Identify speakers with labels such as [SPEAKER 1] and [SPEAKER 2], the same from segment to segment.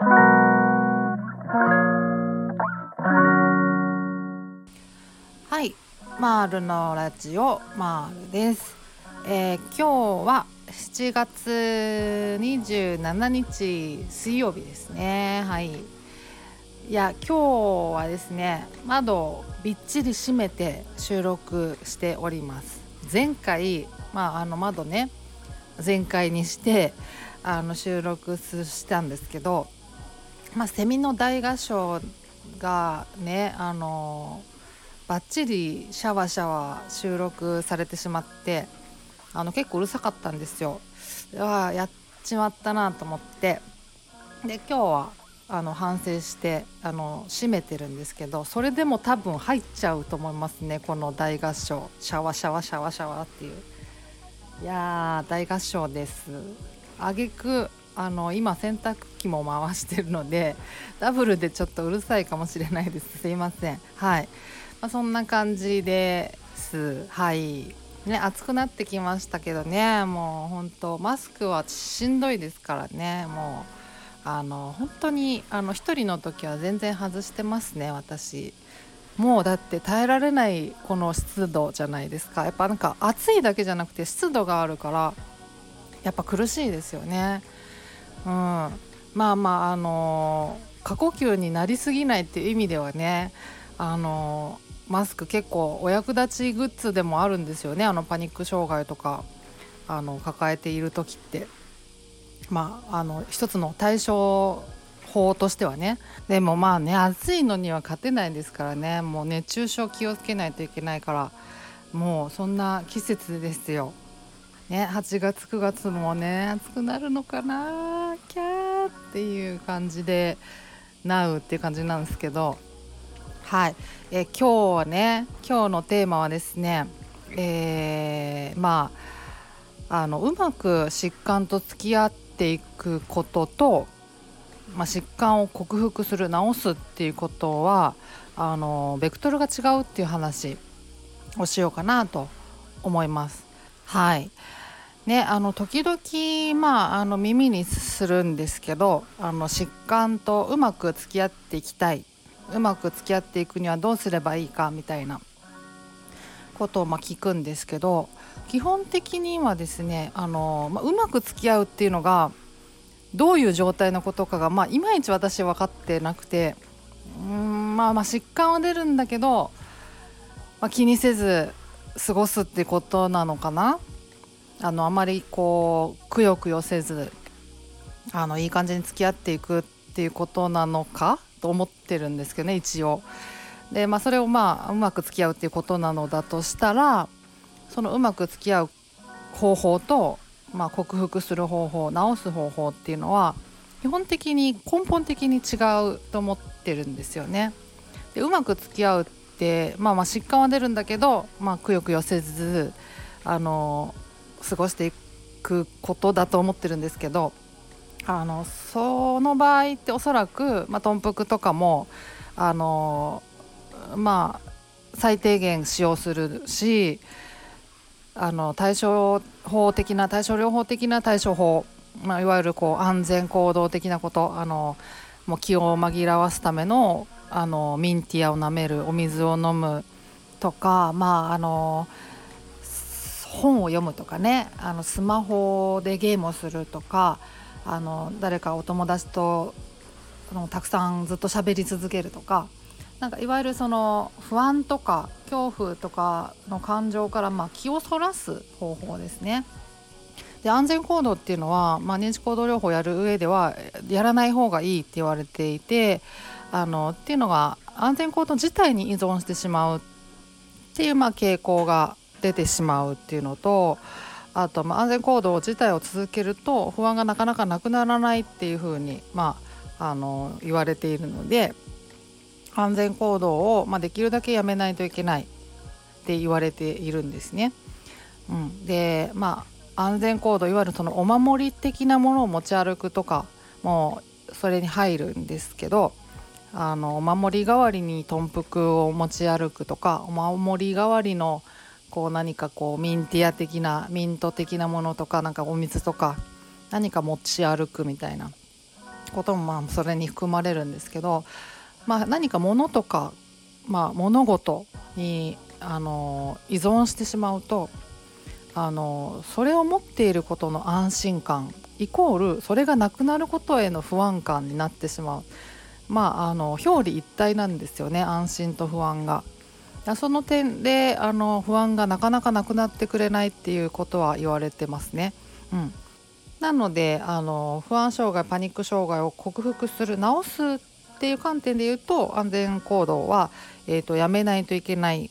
[SPEAKER 1] はいマールのラジオマールです、えー今日は7月27日水曜日ですね。はい。いや今日はですね窓をびっちり閉めて収録しております。前回まああの窓ね全開にしてあの収録したんですけどまあセミの大合唱がねあのバッチリシャワシャワ収録されてしまってあの結構うるさかったんですよ。あやっちまったなと思って。で今日はあの反省してあの閉めてるんですけどそれでも多分入っちゃうと思いますねこの大合唱。シャワシャワシャワシャワっていう。いやー大合唱です。あげくあの今洗濯機も回してるので ダブルでちょっとうるさいかもしれないです。すいません。はい、まあ、そんな感じです。はい。ね暑くなってきましたけどね。もう本当マスクはしんどいですからね。もうあの本当にあの一人の時は全然外してますね私。もうだって耐えられないこの湿度じゃないですか。やっぱなんか暑いだけじゃなくて湿度があるからやっぱ苦しいですよね。うん。まあまああの過呼吸になりすぎないっていう意味ではねあのマスク結構お役立ちグッズでもあるんですよねあのパニック障害とかあの抱えている時って。まああの一つの対処法としてはね。でもまあね暑いのには勝てないですからね。もう熱中症気をつけないといけないからもうそんな季節ですよ。ね8月9月もね暑くなるのかなキャーっていう感じでなうっていう感じなんですけどはい、え今日はね今日のテーマはですねえーまああのうまく疾患と付き合っていくことと、まあ、疾患を克服する治すっていうことはあのベクトルが違うっていう話をしようかなと思います。はい。ね、あの時々、まあ、あの耳にするんですけどあの疾患とうまく付き合っていきたい。うまく付き合っていくにはどうすればいいかみたいなことをま聞くんですけど基本的にはですねあの、ま、うまく付き合うっていうのがどういう状態のことかが、まあ、いまいち私分かってなくてうんまあまあ疾患は出るんだけど、まあ、気にせず過ごすってことなのかな？あのあまりこうくよくよせずあのいい感じに付き合っていくっていうことなのか？と思ってるんですけどね一応。でまあそれをまあうまく付き合うっていうことなのだとしたらそのうまく付き合う方法と、まあ、克服する方法治す方法っていうのは基本的に根本的に違うと思ってるんですよね。でうまく付き合うって、まあ、まあ疾患は出るんだけど、まあ、くよくよせずあの過ごしていくことだと思ってるんですけどあのその場合っておそらく、まあ、豚腹とかもあのまあ最低限使用するしあの対処法的な対処療法的な対処法、まあ、いわゆるこう安全行動的なことあのもう気を紛らわすためのあのミンティアを舐めるお水を飲むとかまああの本を読むとかねあのスマホでゲームをするとかあの誰かお友達とあのたくさんずっと喋り続けるとかなんかいわゆるその不安とか恐怖とかの感情からまあ気をそらす方法ですね。で安全行動っていうのは、まあ、認知行動療法をやる上ではやらない方がいいって言われていてあのっていうのが安全行動自体に依存してしまうっていうまあ傾向が出てしまうっていうのとあとまあ安全行動自体を続けると不安がなかなかなくならないっていうふうに、まあ、あの言われているので安全行動を、まあ、できるだけやめないといけないって言われているんですね。うん、でまあ安全行動いわゆるそのお守り的なものを持ち歩くとかもうそれに入るんですけどあのお守り代わりに豚腹を持ち歩くとかお守り代わりのこう何かこうミンティア的なミント的なものとかなんかお水とか何か持ち歩くみたいなこともまあそれに含まれるんですけど、まあ、何か物とか、まあ、物事にあの依存してしまうとあのそれを持っていることの安心感イコールそれがなくなることへの不安感になってしまう。まああの表裏一体なんですよね安心と不安が。その点であの不安がなかなかなくなってくれないっていうことは言われてますね。うん、なのであの不安障害パニック障害を克服する治すっていう観点で言うと安全行動は、えーと、やめないといけない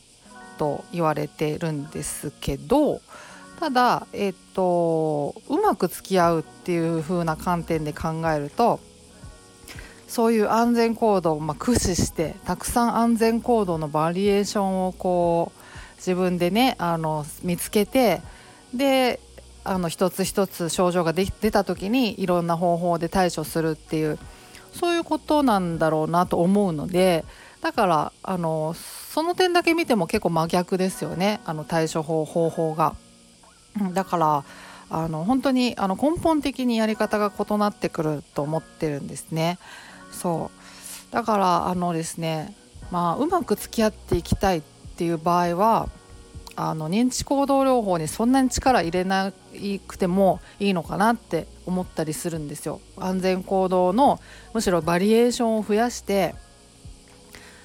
[SPEAKER 1] と言われてるんですけどただ、えーと、うまく付き合うっていう風な観点で考えるとそういう安全行動をま駆使してたくさん安全行動のバリエーションをこう自分でねあの見つけてであの一つ一つ症状が出た時にいろんな方法で対処するっていうそういうことなんだろうなと思うのでだからあのその点だけ見ても結構真逆ですよねあの対処法方法が。だからあの本当にあの根本的にやり方が異なってくると思ってるんですね。そうだからあのですねまあうまく付き合っていきたいっていう場合はあの認知行動療法にそんなに力入れなくてもいいのかなって思ったりするんですよ。安全行動のむしろバリエーションを増やして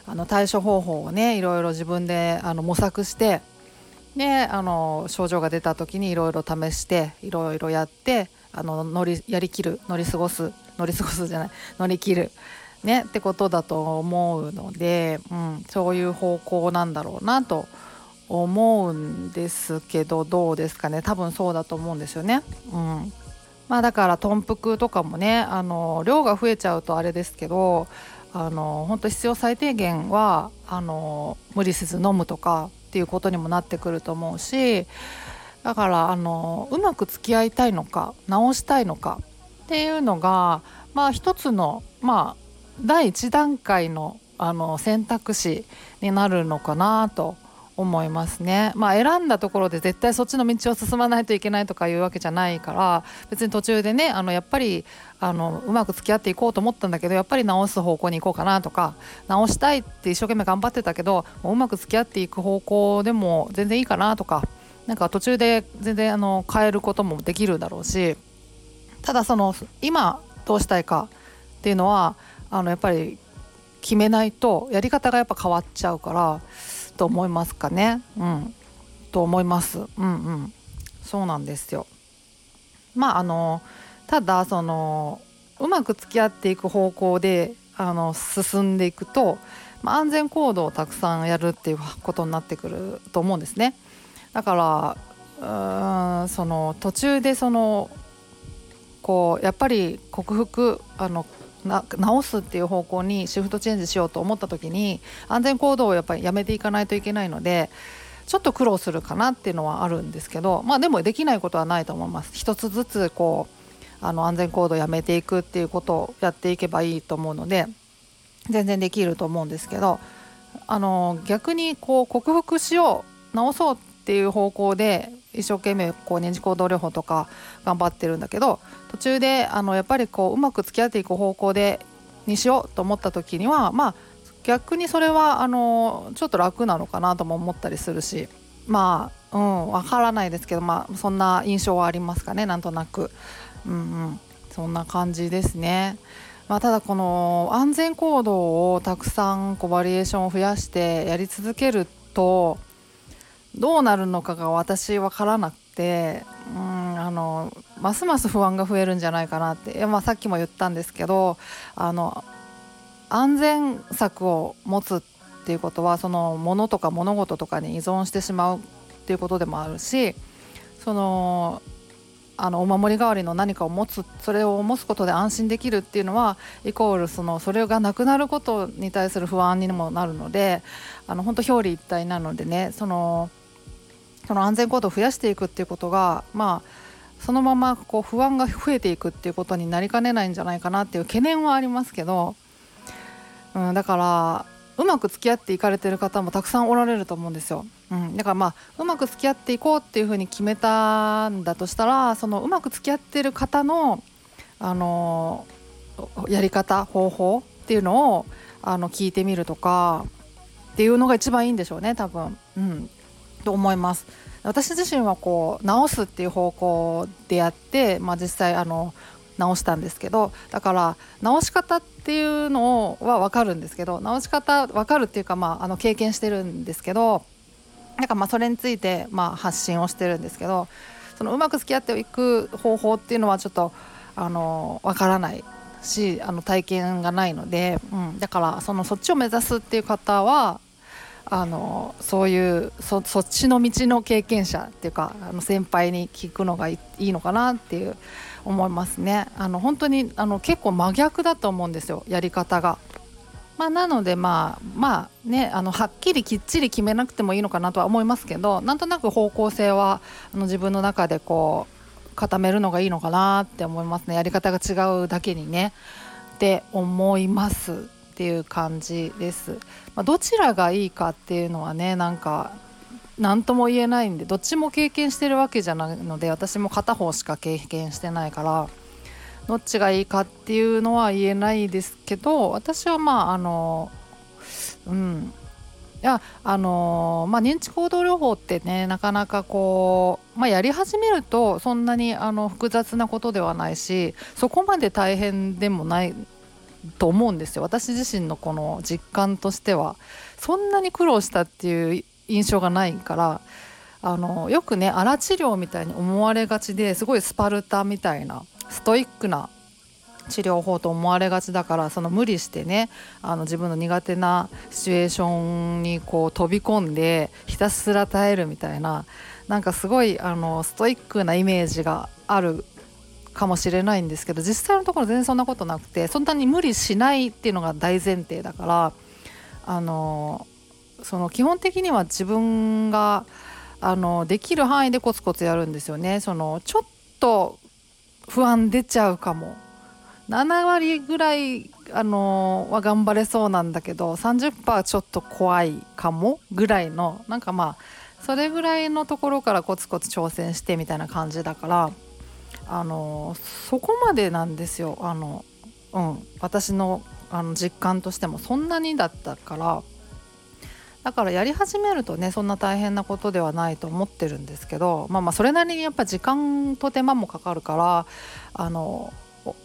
[SPEAKER 1] あの対処方法をねいろいろ自分であの模索してであの症状が出た時にいろいろ試していろいろやってあの乗りやりきる乗り過ごす乗り過ごすじゃない。乗り切る。ね。ってことだと思うので、うん、そういう方向なんだろうなと思うんですけどどうですかね。多分そうだと思うんですよね。うん。まあ、だから豚腹とかもねあの量が増えちゃうとあれですけどあの本当必要最低限はあの無理せず飲むとかっていうことにもなってくると思うしだからあのうまく付き合いたいのか直したいのかっていうのがまあ一つのまあ第一段階のあの選択肢になるのかなと思いますね。まあ、選んだところで絶対そっちの道を進まないといけないとかいうわけじゃないから別に途中でねあのやっぱりあのうまく付き合っていこうと思ったんだけどやっぱり直す方向に行こうかなとか直したいって一生懸命頑張ってたけどもううまく付き合っていく方向でも全然いいかなとかなんか途中で全然あの変えることもできるだろうしただその今どうしたいかっていうのはあのやっぱり決めないとやり方がやっぱ変わっちゃうからと思いますかね。うん、と思います。うんうん、そうなんですよ。まああのただそのうまく付き合っていく方向であの進んでいくと、まあ、安全行動をたくさんやるっていうことになってくると思うんですね。だからうーんその途中でそのこうやっぱり克服あのな直すっていう方向にシフトチェンジしようと思った時に安全行動をやっぱりやめていかないといけないのでちょっと苦労するかなっていうのはあるんですけどまあでもできないことはないと思います。一つずつこうあの安全行動をやめていくっていうことをやっていけばいいと思うので全然できると思うんですけどあの逆にこう克服しよう直そうっていう方向で一生懸命こう認知行動療法とか頑張ってるんだけど途中であのやっぱりこううまく付き合っていく方向でにしようと思った時にはまあ逆にそれはあのちょっと楽なのかなとも思ったりするしまあうんわからないですけどまあそんな印象はありますかねなんとなくうんうんそんな感じですね。まあ、ただこの安全行動をたくさんこうバリエーションを増やしてやり続けるとどうなるのかが私分からなくてうんあのますます不安が増えるんじゃないかなって、まあ、さっきも言ったんですけどあの安全策を持つっていうことはその物とか物事とかに依存してしまうっていうことでもあるしそのあのお守り代わりの何かを持つそれを持つことで安心できるっていうのはイコールそのそれがなくなることに対する不安にもなるのであの本当表裏一体なのでねそのその安全行動を増やしていくっていうことがまあそのままこう不安が増えていくっていうことになりかねないんじゃないかなっていう懸念はありますけど、うん、だからうまく付き合っていかれてる方もたくさんおられると思うんですよ。うん、だからまあうまく付き合っていこうっていうふうに決めたんだとしたらそのうまく付き合ってる方のあのやり方方法っていうのをあの聞いてみるとかっていうのが一番いいんでしょうね多分。うん、と思います。私自身はこう直すっていう方向でやって、まあ、実際あの直したんですけどだから直し方っていうのは分かるんですけど直し方分かるっていうか、まあ、あの経験してるんですけどなんかまあそれについてまあ発信をしてるんですけどそのうまく付き合っていく方法っていうのはちょっとあの分からないしあの体験がないので、うん、だからそのそっちを目指すっていう方はあのそういうそっちの道の経験者っていうかあの先輩に聞くのがいいのかなっていう思いますね。あの本当にあの結構真逆だと思うんですよやり方が。まあ、なのでまあまあねあのはっきりきっちり決めなくてもいいのかなとは思いますけどなんとなく方向性はあの自分の中でこう固めるのがいいのかなって思いますねやり方が違うだけにねって思いますっていう感じです。まあ、どちらがいいかっていうのはねなんか何とも言えないんでどっちも経験してるわけじゃないので私も片方しか経験してないからどっちがいいかっていうのは言えないですけど私はまああのうんいやあのまあ、認知行動療法ってねなかなかこう、まあ、やり始めるとそんなにあの複雑なことではないしそこまで大変でもないと思うんですよ。私自身のこの実感としてはそんなに苦労したっていう印象がないからあのよくね荒治療みたいに思われがちですごいスパルタみたいなストイックな治療法と思われがちだからその無理してねあの自分の苦手なシチュエーションにこう飛び込んでひたすら耐えるみたいななんかすごいあのストイックなイメージがあるかもしれないんですけど実際のところ全然そんなことなくてそんなに無理しないっていうのが大前提だからあのその基本的には自分があのできる範囲でコツコツやるんですよね。そのちょっと不安出ちゃうかも7割ぐらいあのは頑張れそうなんだけど30%ちょっと怖いかもぐらいのなんかまあそれぐらいのところからコツコツ挑戦してみたいな感じだからあのそこまでなんですよ。あの、うん、私のあの実感としても。そんなにだったから。だからやり始めるとねそんな大変なことではないと思ってるんですけど。まあまあそれなりにやっぱ時間と手間もかかるから。あの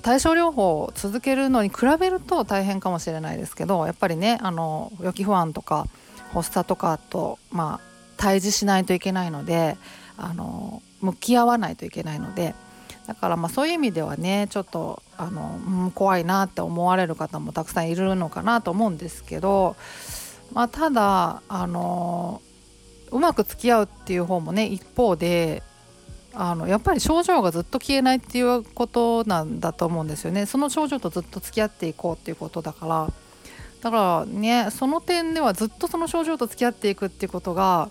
[SPEAKER 1] 対症療法を続けるのに比べると大変かもしれないですけど。やっぱりねあの予期不安とか発作とかとまあ対峙しないといけないので。あの向き合わないといけないので。だからまあそういう意味ではねちょっとあの、うん、怖いなって思われる方もたくさんいるのかなと思うんですけどまあ、ただあのうまく付き合うっていう方もね一方であのやっぱり症状がずっと消えないっていうことなんだと思うんですよね。その症状とずっと付き合っていこうっていうことだから。だからねその点ではずっとその症状と付き合っていくっていうことが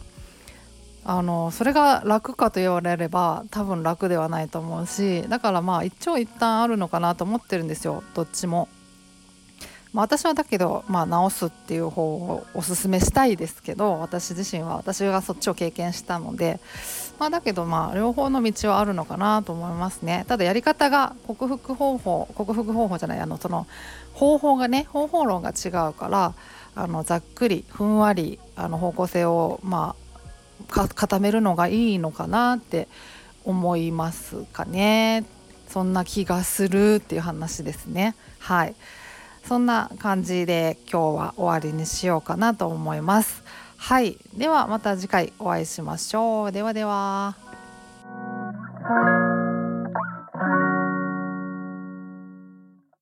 [SPEAKER 1] あのそれが楽かと言われれば多分楽ではないと思うしだからまあ一長一短あるのかなと思ってるんですよどっちも。まあ、私はだけど、まあ、直すっていう方をおすすめしたいですけど私自身は私がそっちを経験したので、まあ、だけどまあ両方の道はあるのかなと思いますねただやり方が克服方法克服方法じゃないあのその方法がね方法論が違うからあのざっくりふんわりあの方向性をまあ固めるのがいいのかなって思いますかね。そんな気がするっていう話ですね。はい。そんな感じで今日は終わりにしようかなと思います。はい。ではまた次回お会いしましょう。ではでは。